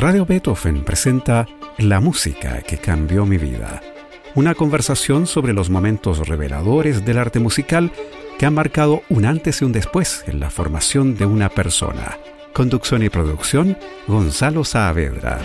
Radio Beethoven presenta La música que cambió mi vida. Una conversación sobre los momentos reveladores del arte musical que han marcado un antes y un después en la formación de una persona. Conducción y producción, Gonzalo Saavedra.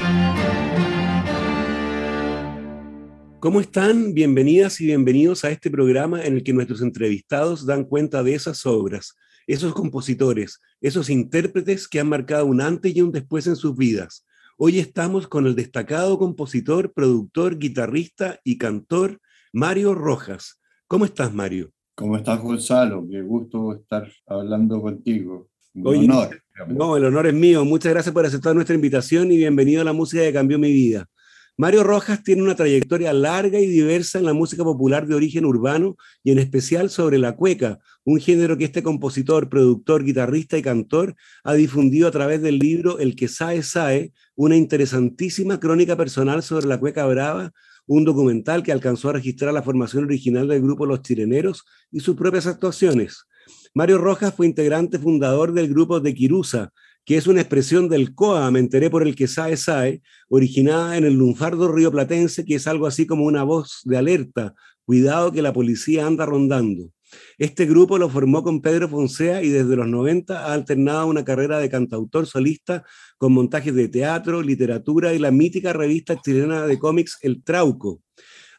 ¿Cómo están? Bienvenidas y bienvenidos a este programa en el que nuestros entrevistados dan cuenta de esas obras, esos compositores, esos intérpretes que han marcado un antes y un después en sus vidas. Hoy estamos con el destacado compositor, productor, guitarrista y cantor Mario Rojas. ¿Cómo estás, Mario? ¿Cómo estás, Gonzalo? Qué gusto estar hablando contigo. Un honor. No, el honor es mío. Muchas gracias por aceptar nuestra invitación y bienvenido a la música que cambió mi vida. Mario Rojas tiene una trayectoria larga y diversa en la música popular de origen urbano y en especial sobre la cueca, un género que este compositor, productor, guitarrista y cantor ha difundido a través del libro El que sae sae, una interesantísima crónica personal sobre la cueca brava, un documental que alcanzó a registrar la formación original del grupo Los Chireneros y sus propias actuaciones. Mario Rojas fue integrante fundador del grupo de Quirusa, que es una expresión del COA, me enteré por el que sae sae, originada en el lunfardo río platense, que es algo así como una voz de alerta, cuidado que la policía anda rondando. Este grupo lo formó con Pedro Fonsea y desde los 90 ha alternado una carrera de cantautor solista con montajes de teatro, literatura y la mítica revista chilena de cómics El Trauco.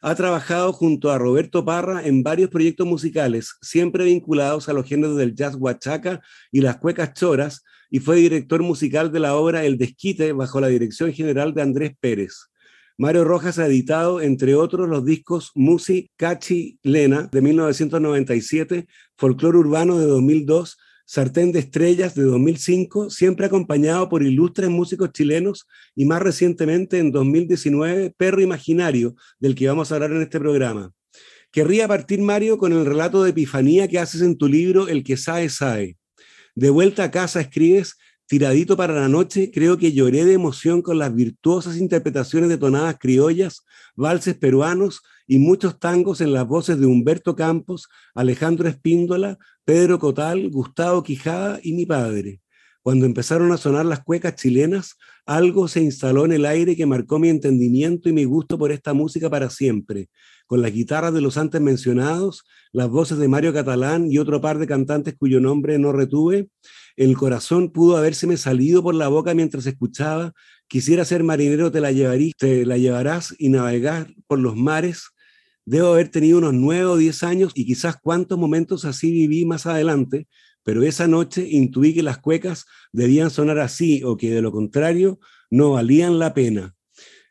Ha trabajado junto a Roberto Parra en varios proyectos musicales, siempre vinculados a los géneros del jazz huachaca y las cuecas choras, y fue director musical de la obra El Desquite bajo la dirección general de Andrés Pérez. Mario Rojas ha editado, entre otros, los discos Musi Cachi Lena de 1997, Folclore Urbano de 2002, Sartén de Estrellas de 2005, siempre acompañado por ilustres músicos chilenos y más recientemente en 2019, Perro Imaginario, del que vamos a hablar en este programa. Querría partir, Mario, con el relato de epifanía que haces en tu libro El que sabe, sabe. De vuelta a casa escribes, tiradito para la noche, creo que lloré de emoción con las virtuosas interpretaciones de tonadas criollas, valses peruanos y muchos tangos en las voces de Humberto Campos, Alejandro Espíndola, Pedro Cotal, Gustavo Quijada y mi padre. Cuando empezaron a sonar las cuecas chilenas, algo se instaló en el aire que marcó mi entendimiento y mi gusto por esta música para siempre con las guitarras de los antes mencionados, las voces de Mario Catalán y otro par de cantantes cuyo nombre no retuve, el corazón pudo habérseme salido por la boca mientras escuchaba, quisiera ser marinero, te la, te la llevarás y navegar por los mares. Debo haber tenido unos nueve o diez años y quizás cuántos momentos así viví más adelante, pero esa noche intuí que las cuecas debían sonar así o que de lo contrario no valían la pena.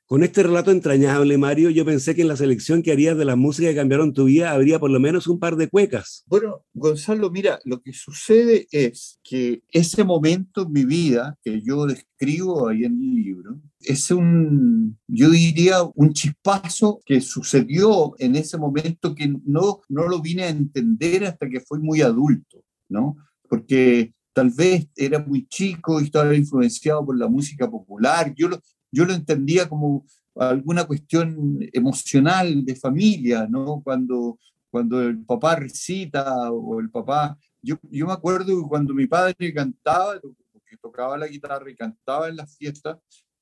Con este relato entrañable, Mario, yo pensé que en la selección que harías de la música que cambiaron tu vida habría por lo menos un par de cuecas. Bueno, Gonzalo, mira, lo que sucede es que ese momento en mi vida que yo describo ahí en el libro, es un, yo diría, un chispazo que sucedió en ese momento que no, no lo vine a entender hasta que fui muy adulto, ¿no? Porque tal vez era muy chico y estaba influenciado por la música popular. Yo lo, yo lo entendía como alguna cuestión emocional de familia, ¿no? Cuando, cuando el papá recita o el papá... Yo, yo me acuerdo que cuando mi padre cantaba, porque tocaba la guitarra y cantaba en las fiestas,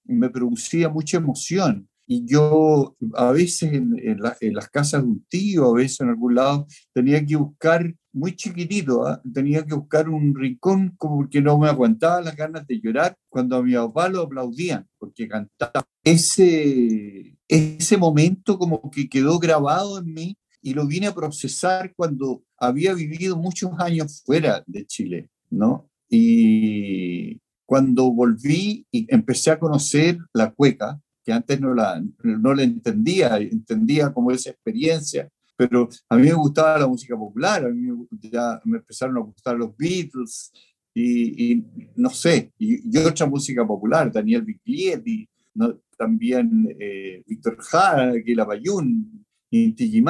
me producía mucha emoción. Y yo a veces en, en, las casas de un tío, a veces en algún lado, tenía que buscar, muy chiquitito, ¿ah? tenía que buscar un rincón como porque no me aguantaba las ganas de llorar cuando a mi papá lo aplaudían, porque cantaba. Ese, ese momento como que quedó grabado en mí y lo vine a procesar cuando había vivido muchos años fuera de Chile, ¿no? Y cuando volví y empecé a conocer la cueca, que antes no la, no la entendía, entendía como esa experiencia, pero a mí me gustaba la música popular, a mí ya me empezaron a gustar los Beatles y, no sé, y, otra música popular, Daniel Biglietti, ¿no? también eh, Víctor Jara, Gila Bayún, Inti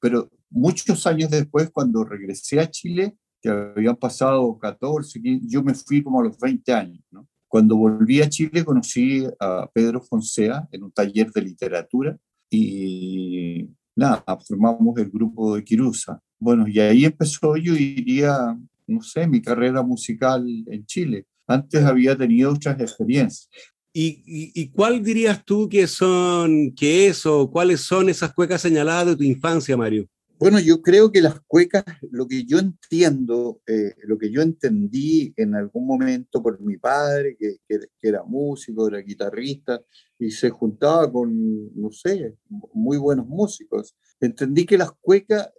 pero muchos años después, cuando regresé a Chile, que habían pasado 14, 15, yo me fui como a los 20 años, ¿no? Cuando volví a Chile conocí a Pedro Fonsea en un taller de literatura y nada, formamos el grupo de Quirusa. Bueno, y ahí empezó, yo diría, no sé, mi carrera musical en Chile. Antes había tenido otras experiencias. ¿Y, cuál dirías tú que son, que es o cuáles son esas cuecas señaladas de tu infancia, Mario? Bueno, yo creo que las cuecas, lo que yo entiendo, eh, lo que yo entendí en algún momento por mi padre, que, era músico, era guitarrista, y se juntaba con, no sé, muy buenos músicos, entendí que las cuecas,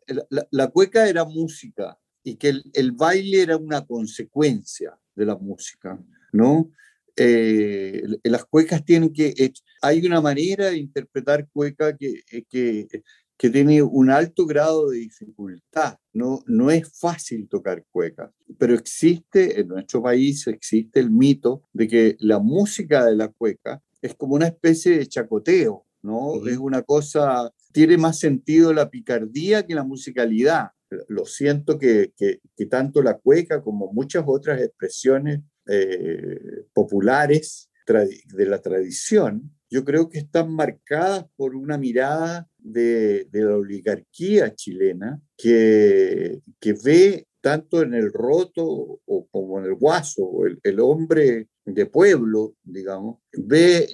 la, cueca era música y que el, baile era una consecuencia de la música, ¿no? Eh, las cuecas tienen que, hay una manera de interpretar cueca que, que que tiene un alto grado de dificultad. No, no es fácil tocar cueca, pero existe, en nuestro país existe el mito de que la música de la cueca es como una especie de chacoteo, ¿no? Es una cosa, tiene más sentido la picardía que la musicalidad. Lo siento que, que, tanto la cueca como muchas otras expresiones eh, populares de la tradición, yo creo que están marcadas por una mirada de, la oligarquía chilena que, que ve tanto en el roto o, como en el guaso, el, el, hombre de pueblo, digamos, ve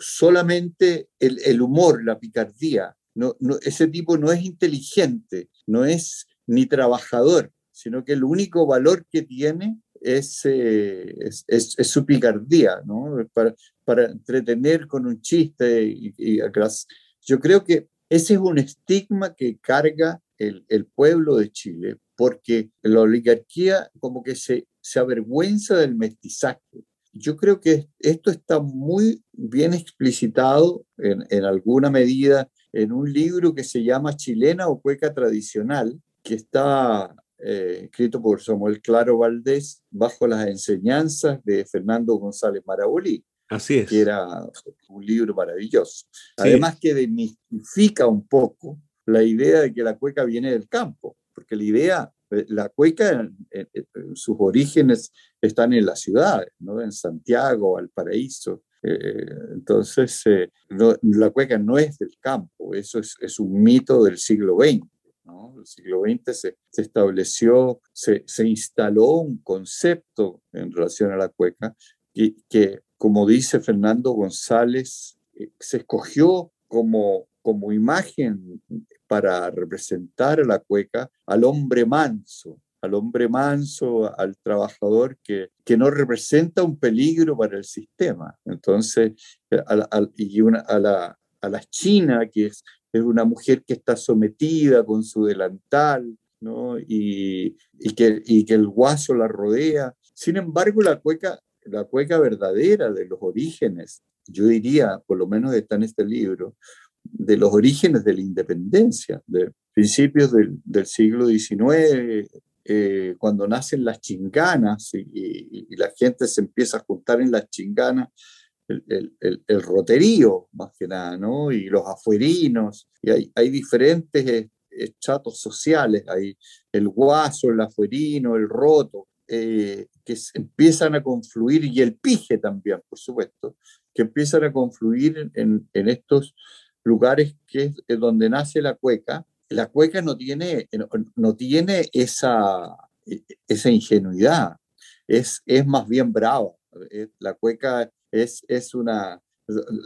solamente el, el humor, la picardía. No, ese tipo no es inteligente, no es ni trabajador, sino que el único valor que tiene es, su picardía, ¿no? Para, para, entretener con un chiste. Y, y, yo creo que ese es un estigma que carga el, el, pueblo de Chile, porque la oligarquía como que se, se avergüenza del mestizaje. Yo creo que esto está muy bien explicitado en, en alguna medida en un libro que se llama Chilena o Cueca Tradicional, que está eh, escrito por Samuel Claro Valdés bajo las enseñanzas de Fernando González Marabolí. Así es. Que era un libro maravilloso. Además que demistifica un poco la idea de que la cueca viene del campo, porque la idea, eh, la cueca, sus orígenes están en las ciudades, ¿no? en Santiago, Valparaíso. Eh, entonces, eh, la cueca no es del campo, eso es, es un mito del siglo XX. ¿No? El siglo XX se, estableció, se, se, instaló un concepto en relación a la cueca y que como dice Fernando González, eh, se escogió como, como imagen para representar a la cueca al hombre manso, al hombre manso, al trabajador que, que no representa un peligro para el sistema. Entonces, eh, a, y una, a, la, a la China, que es, es una mujer que está sometida con su delantal, ¿no? y, y, que, y que el guaso la rodea. Sin embargo, la cueca la cueca verdadera de los orígenes, yo diría, por lo menos está en este libro, de los orígenes de la independencia, de principios del, siglo XIX, eh, cuando nacen las chinganas y, la gente se empieza a juntar en las chinganas, el, el, roterío más que nada, ¿no? Y los afuerinos, y hay, hay diferentes chatos sociales, hay el guaso, el afuerino, el roto, eh, que empiezan a confluir, y el pije también, por supuesto, que empiezan a confluir en, en estos lugares que es donde nace la cueca. La cueca no tiene, no tiene esa, esa ingenuidad, es, es más bien brava. La cueca es, es una...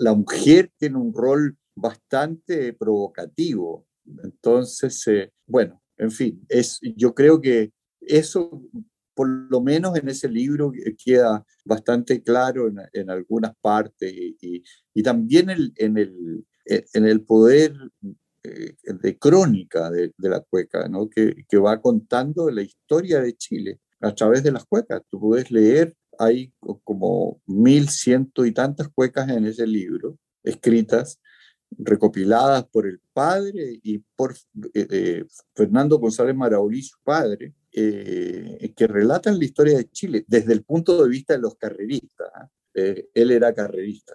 La mujer tiene un rol bastante provocativo. Entonces, eh, bueno, en fin, es, yo creo que eso por lo menos en ese libro queda bastante claro en, algunas partes y, también en, el, en el poder eh, de crónica de, la cueca, ¿no? que, que, va contando la historia de Chile a través de las cuecas. Tú puedes leer, hay como mil ciento y tantas cuecas en ese libro escritas recopiladas por el padre y por eh, eh, Fernando González Maraulí, su padre, eh, que relatan la historia de Chile desde el punto de vista de los carreristas. ¿ah? él era carrerista,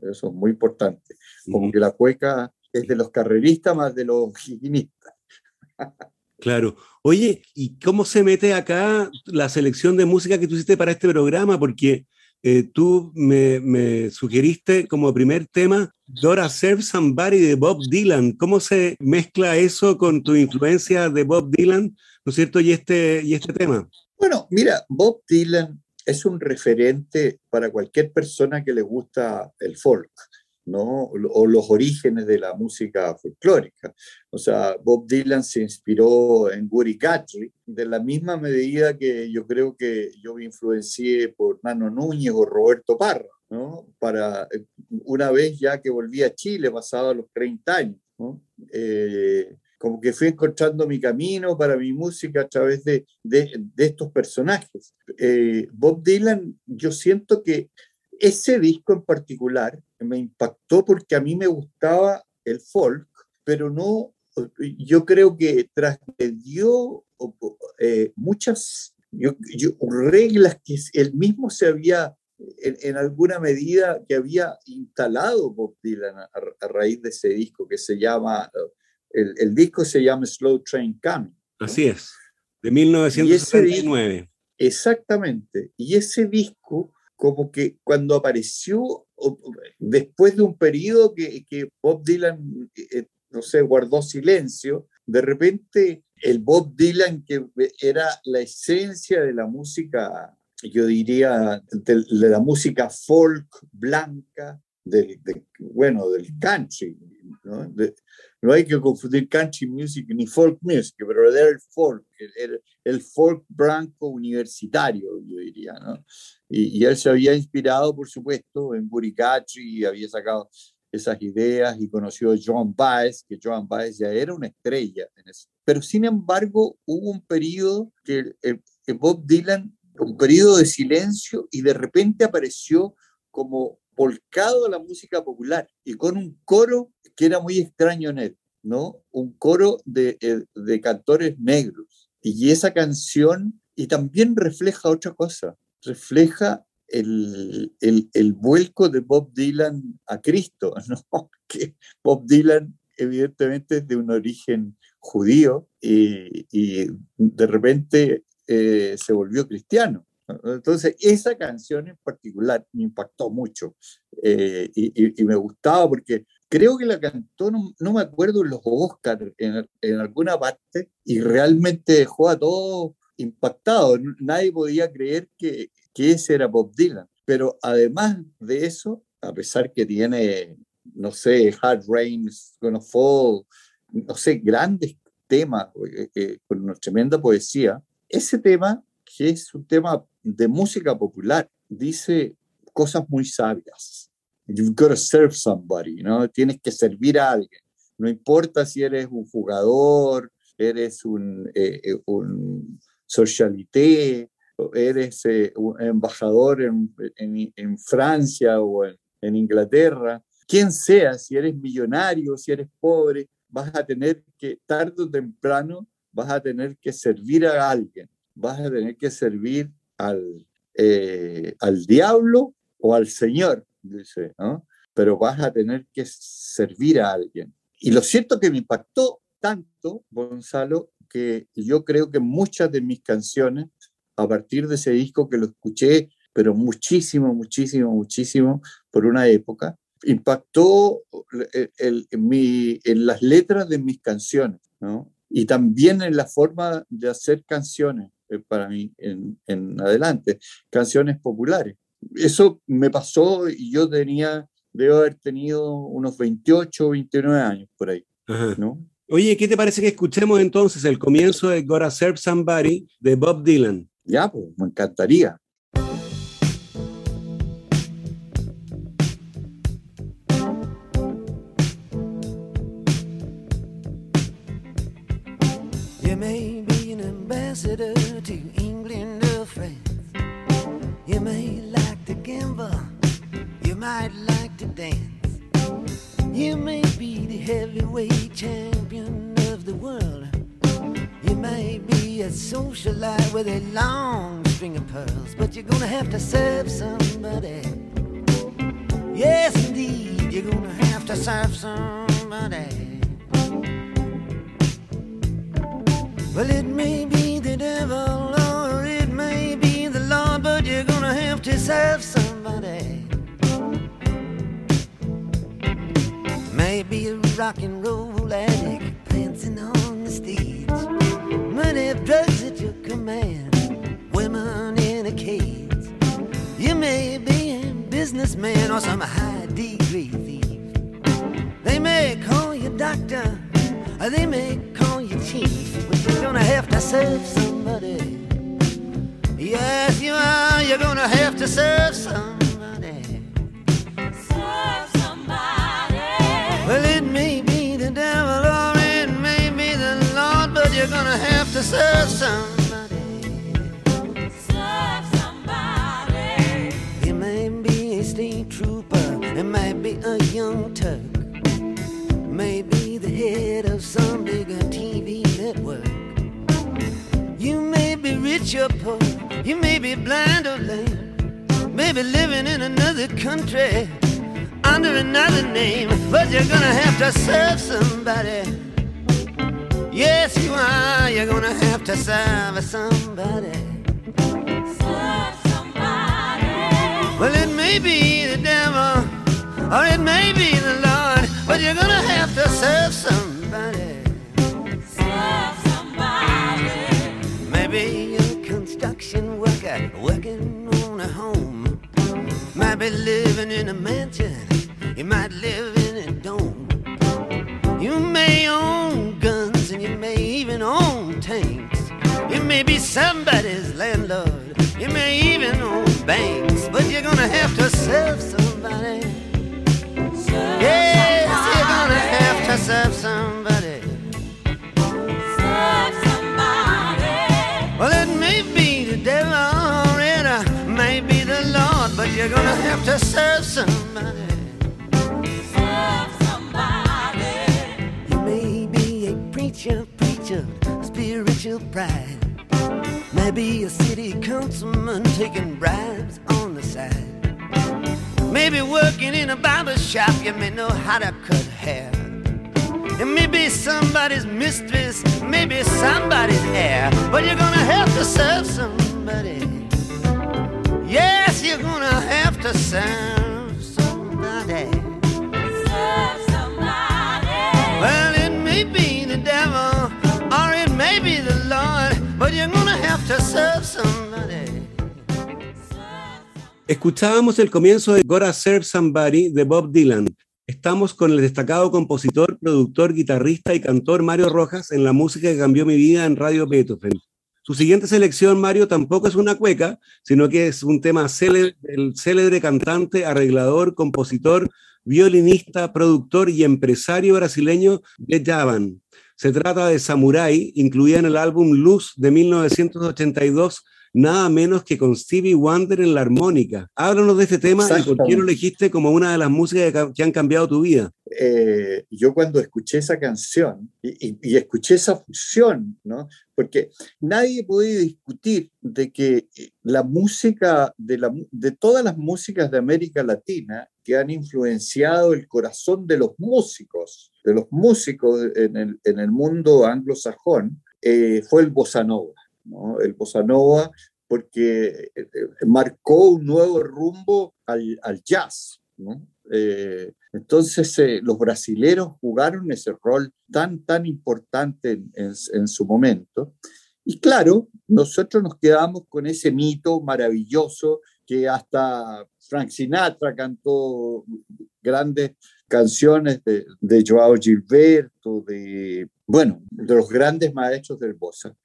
eso es muy importante. Como que la cueca es de los carreristas más de los higienistas. Claro. Oye, ¿y cómo se mete acá la selección de música que tú hiciste para este programa? Porque eh, tú me, sugeriste como primer tema Dora Serve Somebody de Bob Dylan. ¿Cómo se mezcla eso con tu influencia de Bob Dylan, ¿no es cierto? Y este, y este tema. Bueno, mira, Bob Dylan es un referente para cualquier persona que le gusta el folk. ¿No? o los orígenes de la música folclórica. O sea, Bob Dylan se inspiró en Woody Guthrie de la misma medida que yo creo que yo me influencié por Nano Núñez o Roberto Parra, ¿no? Para eh, una vez ya que volví a Chile, pasado los 30 años. Eh, como que fui encontrando mi camino para mi música a través de, de, estos personajes. Eh, Bob Dylan, yo siento que ese disco en particular me impactó porque a mí me gustaba el folk, pero no, yo creo que trasgredió eh, muchas reglas que él mismo se había, en, alguna medida, que había instalado Bob Dylan a raíz de ese disco que se llama el, disco se llama Slow Train Coming. Así es, de 1969. exactamente. Y ese disco, como que cuando apareció, después de un periodo que, Bob Dylan, eh, no sé, guardó silencio, de repente el Bob Dylan que era la esencia de la música, yo diría, de, la música folk blanca, del, bueno, del country, ¿no? No hay que confundir country music ni folk music, pero era el folk, el, el folk blanco universitario, yo diría, ¿no? Y, él se había inspirado, por supuesto, en Buricacci y había sacado esas ideas y conoció a John Baez, que John Baez ya era una estrella en eso. Pero sin embargo, hubo un periodo que, que Bob Dylan, un periodo de silencio y de repente apareció como volcado a la música popular y con un coro que era muy extraño en él, ¿no? Un coro de, eh, de cantores negros. Y esa canción, y también refleja otra cosa, refleja el, el, el, vuelco de Bob Dylan a Cristo, ¿no? Bob Dylan evidentemente es de un origen judío y, y de repente eh, se volvió cristiano. Entonces, esa canción en particular me impactó mucho eh, y, me gustaba porque creo que la cantó, no, me acuerdo, en los Oscars, en, en, alguna parte, y realmente dejó a todos impactados. Nadie podía creer que, que ese era Bob Dylan. Pero además de eso, a pesar que tiene, no sé, Hard Rain's Gonna Fall, no sé, grandes temas eh, eh, con una tremenda poesía, ese tema, que es un tema de música popular dice cosas muy sabias. You've got to serve somebody, ¿no? Tienes que servir a alguien. No importa si eres un jugador, eres un, eh, eh, un socialité, eres eh, un embajador en, en, Francia o en, en Inglaterra, quien sea, si eres millonario, si eres pobre, vas a tener que, tarde o temprano, vas a tener que servir a alguien, vas a tener que servir al, eh, al diablo o al Señor, dice, ¿no? Pero vas a tener que servir a alguien. Y lo cierto que me impactó tanto, Gonzalo, que yo creo que muchas de mis canciones, a partir de ese disco que lo escuché, pero muchísimo, muchísimo, muchísimo, por una época, impactó el, mi, en las letras de mis canciones, ¿no? Y también en la forma de hacer canciones. Eh, para mí en, en, adelante, canciones populares. Eso me pasó y yo tenía, debo haber tenido unos 28 o 29 años por ahí, ¿no? Oye, ¿qué te parece que escuchemos entonces el comienzo de Gotta Serve Somebody de Bob Dylan? Ya, pues, me encantaría. Long string of pearls, but you're gonna have to serve somebody. Yes, indeed, you're gonna have to serve somebody. Well, it may be the devil or it may be the Lord, but you're gonna have to serve somebody. Maybe a rock and roll addict dancing on the stage. Money, drugs at your command, women in a cage. You may be a businessman or some high degree thief. They may call you doctor, or they may call you chief, but you're gonna have to serve somebody. Yes, you are. You're gonna have to serve somebody. Serve somebody. Well, it may be the devil or it may be the Lord, but you're gonna have to serve somebody. It might be a young Turk, maybe the head of some bigger TV network. You may be rich or poor, you may be blind or lame, maybe living in another country under another name, but you're gonna have to serve somebody. Yes, you are. You're gonna have to serve somebody. Serve somebody. Well, it may be the devil, or it may be the Lord, but you're gonna have to serve somebody. Serve somebody. Maybe a construction worker working on a home. Might be living in a mansion, you might live in a dome. You may own guns and you may even own tanks. You may be somebody's landlord, you may even own banks, but you're gonna have to serve somebody. Yes, you're gonna have to serve somebody. Serve somebody. Well, it may be the devil or it may be the Lord, but you're gonna have to serve somebody. Serve somebody. You may be a preacher, preacher, spiritual pride. Maybe a city councilman taking bribes on the side. Maybe working in a barber shop, you may know how to cut hair. It may be somebody's mistress, maybe somebody's heir, but you're gonna have to serve somebody. Yes, you're gonna have to serve somebody. Serve somebody. Well, it may be the devil or it may be the Lord, but you're gonna have to serve somebody. Escuchábamos el comienzo de Gotta Serve Somebody de Bob Dylan. Estamos con el destacado compositor, productor, guitarrista y cantor Mario Rojas en la música que cambió mi vida en Radio Beethoven. Su siguiente selección, Mario, tampoco es una cueca, sino que es un tema célebre del célebre cantante, arreglador, compositor, violinista, productor y empresario brasileño de Javan. Se trata de Samurai, incluida en el álbum Luz de 1982, nada menos que con Stevie Wonder en la armónica. Háblanos de este tema y por qué lo elegiste como una de las músicas que han cambiado tu vida. eh, yo cuando escuché esa canción y, y- y escuché esa fusión, ¿no? Porque nadie puede discutir de que eh, la música, de, la, mu- de todas las músicas de América Latina que han influenciado el corazón de los músicos, de los músicos en el, en el mundo anglosajón, eh, fue el bossa nova, El bossa nova porque eh, eh, marcó un nuevo rumbo al, al jazz. Eh, entonces, los brasileros jugaron ese rol tan, tan importante en su momento. Y claro, nosotros nos quedamos con ese mito maravilloso que hasta Frank Sinatra cantó grandes canciones de, de Joao Gilberto, de, bueno, de los grandes maestros del bossa.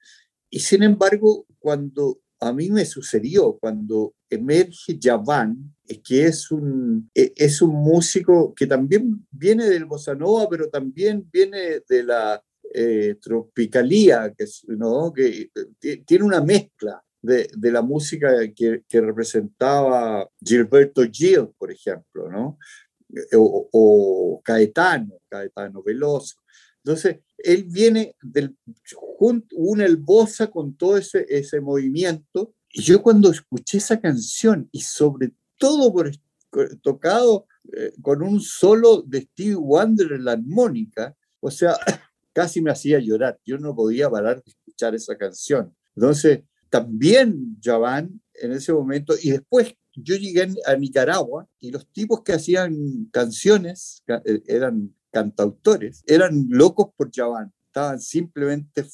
Y sin embargo, cuando a mí me sucedió, cuando emerge Javan, que es un, e- es un músico que también viene del bossa nova, pero también viene de la eh, tropicalía, que, ¿no? que eh, ti- tiene una mezcla de, de la música que, que representaba Gilberto Gil, por ejemplo, ¿no? Eh, o, o Caetano, Caetano Veloso. Entonces, él viene del, junto, une el bossa con todo ese, ese movimiento. Y yo cuando escuché esa canción, y sobre todo por tocado eh, con un solo de Stevie Wonder en la armónica, o sea, casi me hacía llorar. Yo no podía parar de escuchar esa canción. Entonces, también Javan en ese momento, y después yo llegué a Nicaragua y los tipos que hacían canciones ca- eh, eran cantautores, eran locos por Javan, estaban simplemente,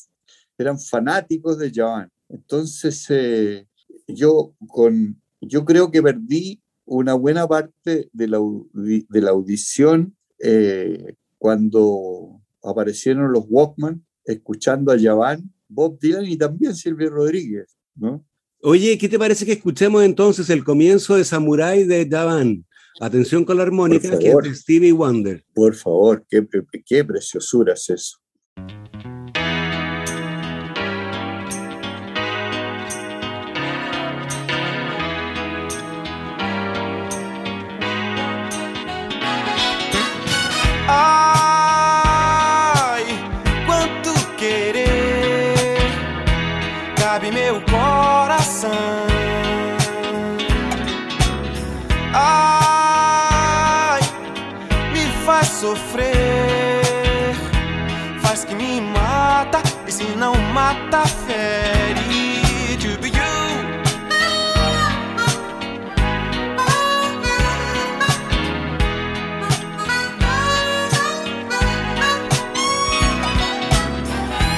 eran fanáticos de Javan. Entonces, eh, yo con yo creo que perdí una buena parte de la, de la audición eh, cuando aparecieron los Walkman, escuchando a Yaván, Bob Dylan y también Silvio Rodríguez, ¿no? Oye, ¿qué te parece que escuchemos entonces el comienzo de Samurai de Davan? Atención con la armónica, Por que es favor. de Stevie Wonder. Por favor, qué, qué preciosura es eso. Ai, se não mata fere.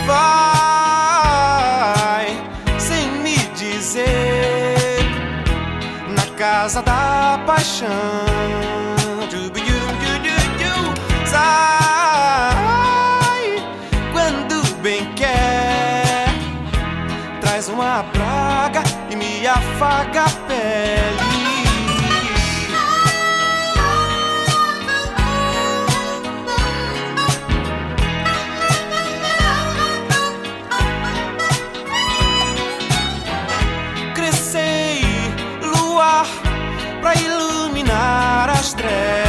Vai sem me dizer na casa da paixão. Sai uma praga e me afaga a pele. crescei luar pra iluminar as trevas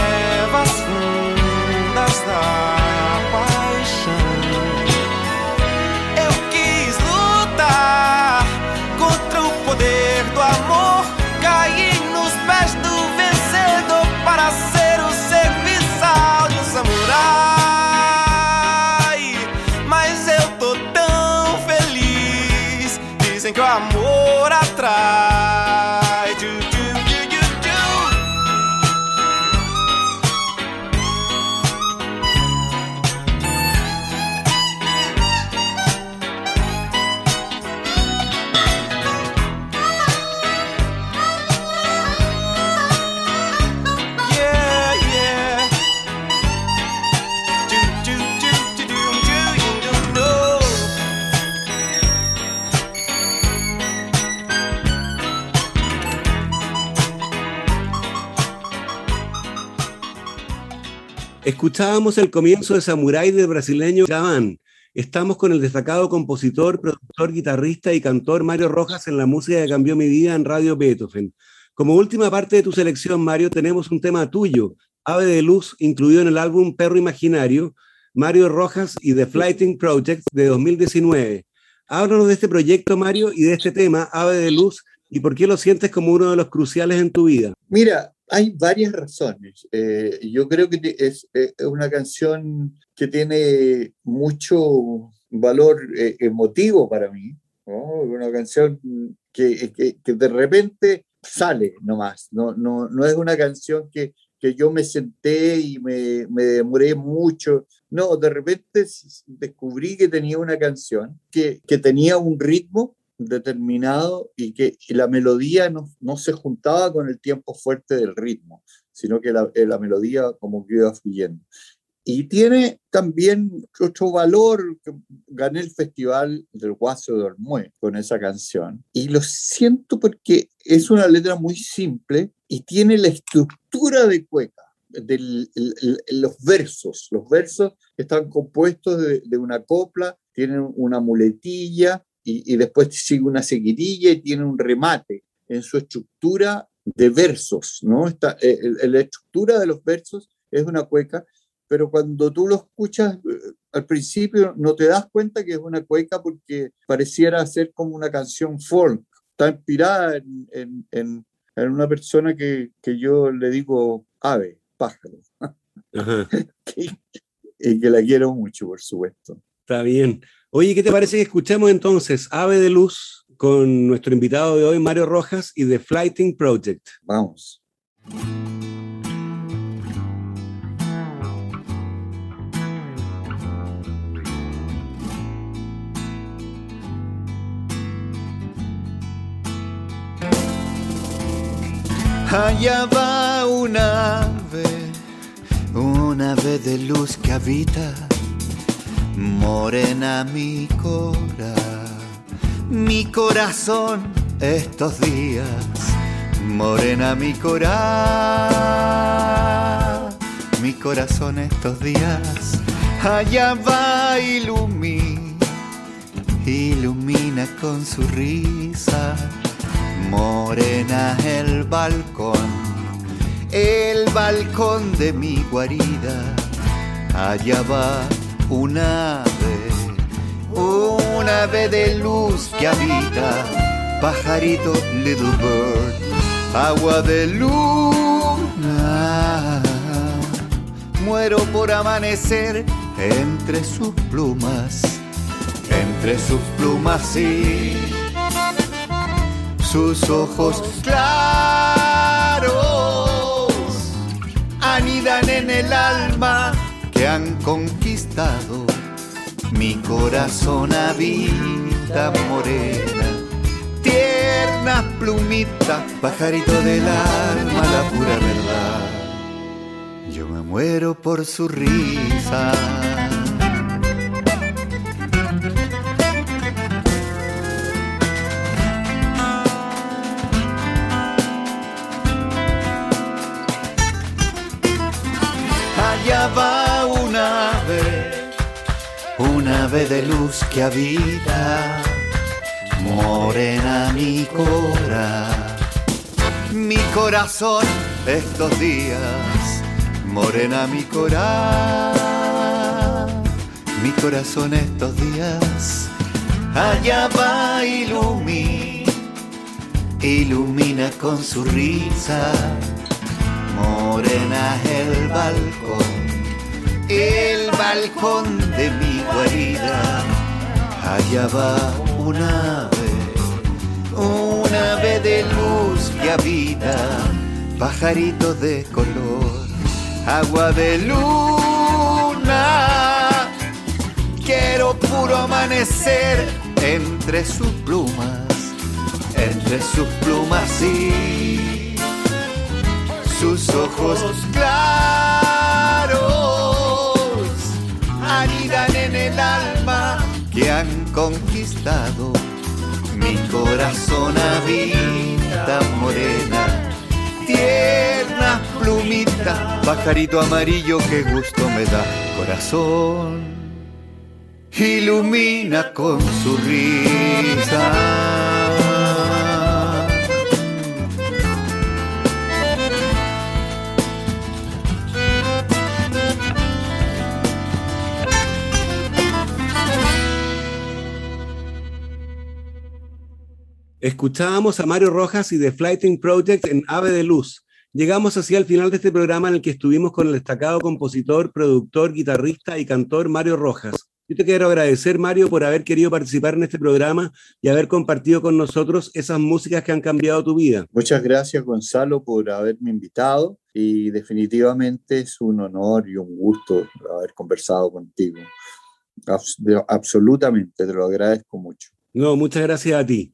Dizem que Escuchábamos el comienzo de Samurai del brasileño Davan. Estamos con el destacado compositor, productor, guitarrista y cantor Mario Rojas en la música que cambió mi vida en Radio Beethoven. Como última parte de tu selección, Mario, tenemos un tema tuyo, Ave de Luz, incluido en el álbum Perro Imaginario, Mario Rojas y The Flighting Project de 2019. Háblanos de este proyecto, Mario, y de este tema, Ave de Luz, y por qué lo sientes como uno de los cruciales en tu vida. Mira, hay varias razones. Eh, yo creo que eh, es una canción que tiene mucho valor eh, emotivo para mí. ¿no? Una canción que, que- que de repente sale nomás. No, no, no es una canción que, que yo me senté y me, me demoré mucho. No, de repente descubrí que tenía una canción que, que tenía un ritmo determinado y que la melodía no, no se juntaba con el tiempo fuerte del ritmo, sino que la, eh, la melodía como que iba fluyendo. Y tiene también otro valor, gané el festival del Guaso de Olmué con esa canción. Y lo siento porque es una letra muy simple y tiene la estructura de cueca, los versos. Los versos están compuestos de, de una copla, tienen una muletilla y, y después sigue una seguidilla y tiene un remate en su estructura de versos, ¿no? Está, eh, la estructura de los versos es una cueca, pero cuando tú lo escuchas eh, al principio no te das cuenta que es una cueca porque pareciera ser como una canción folk, está inspirada en, en- en- en una persona que, que yo le digo ave, pájaro, y que la quiero mucho, por supuesto. Está bien. Oye, ¿qué te parece que escuchemos entonces Ave de Luz con nuestro invitado de hoy, Mario Rojas, y The Flighting Project? Vamos. Allá va un ave, un ave de luz que habita, morena mi cora, mi corazón estos días, morena mi cora, mi corazón estos días, allá va ilumina, ilumina con su risa. Morena el balcón, el balcón de mi guarida. Allá va un ave, un ave de luz que habita, pajarito little bird, agua de luna. Muero por amanecer entre sus plumas, entre sus plumas sí sus ojos claros anidan en el alma que han conquistado. Mi corazón habita morena, tierna plumita, pajarito del alma, la pura verdad. Yo me muero por su risa. Ave de luz que habita, morena mi cora, mi corazón estos días, morena mi cora, mi corazón estos días, allá va ilumina, ilumina con su risa. Morena el balcón, el balcón de mi guarida. Allá va un ave, un ave de luz que habita, pajarito de color, agua de luna. Quiero puro amanecer entre sus plumas, entre sus plumas sí sus ojos claros en el alma que han conquistado. Mi corazón habita morena, tierna plumita, pajarito amarillo que gusto me da. Corazón ilumina con su risa. Escuchábamos a Mario Rojas y The Flighting Project en Ave de Luz. Llegamos así al final de este programa en el que estuvimos con el destacado compositor, productor, guitarrista y cantor Mario Rojas. Yo te quiero agradecer, Mario, por haber querido participar en este programa y haber compartido con nosotros esas músicas que han cambiado tu vida. Muchas gracias, Gonzalo, por haberme invitado y definitivamente es un honor y un gusto haber conversado contigo. Abs- absolutamente, te lo agradezco mucho. No, muchas gracias a ti.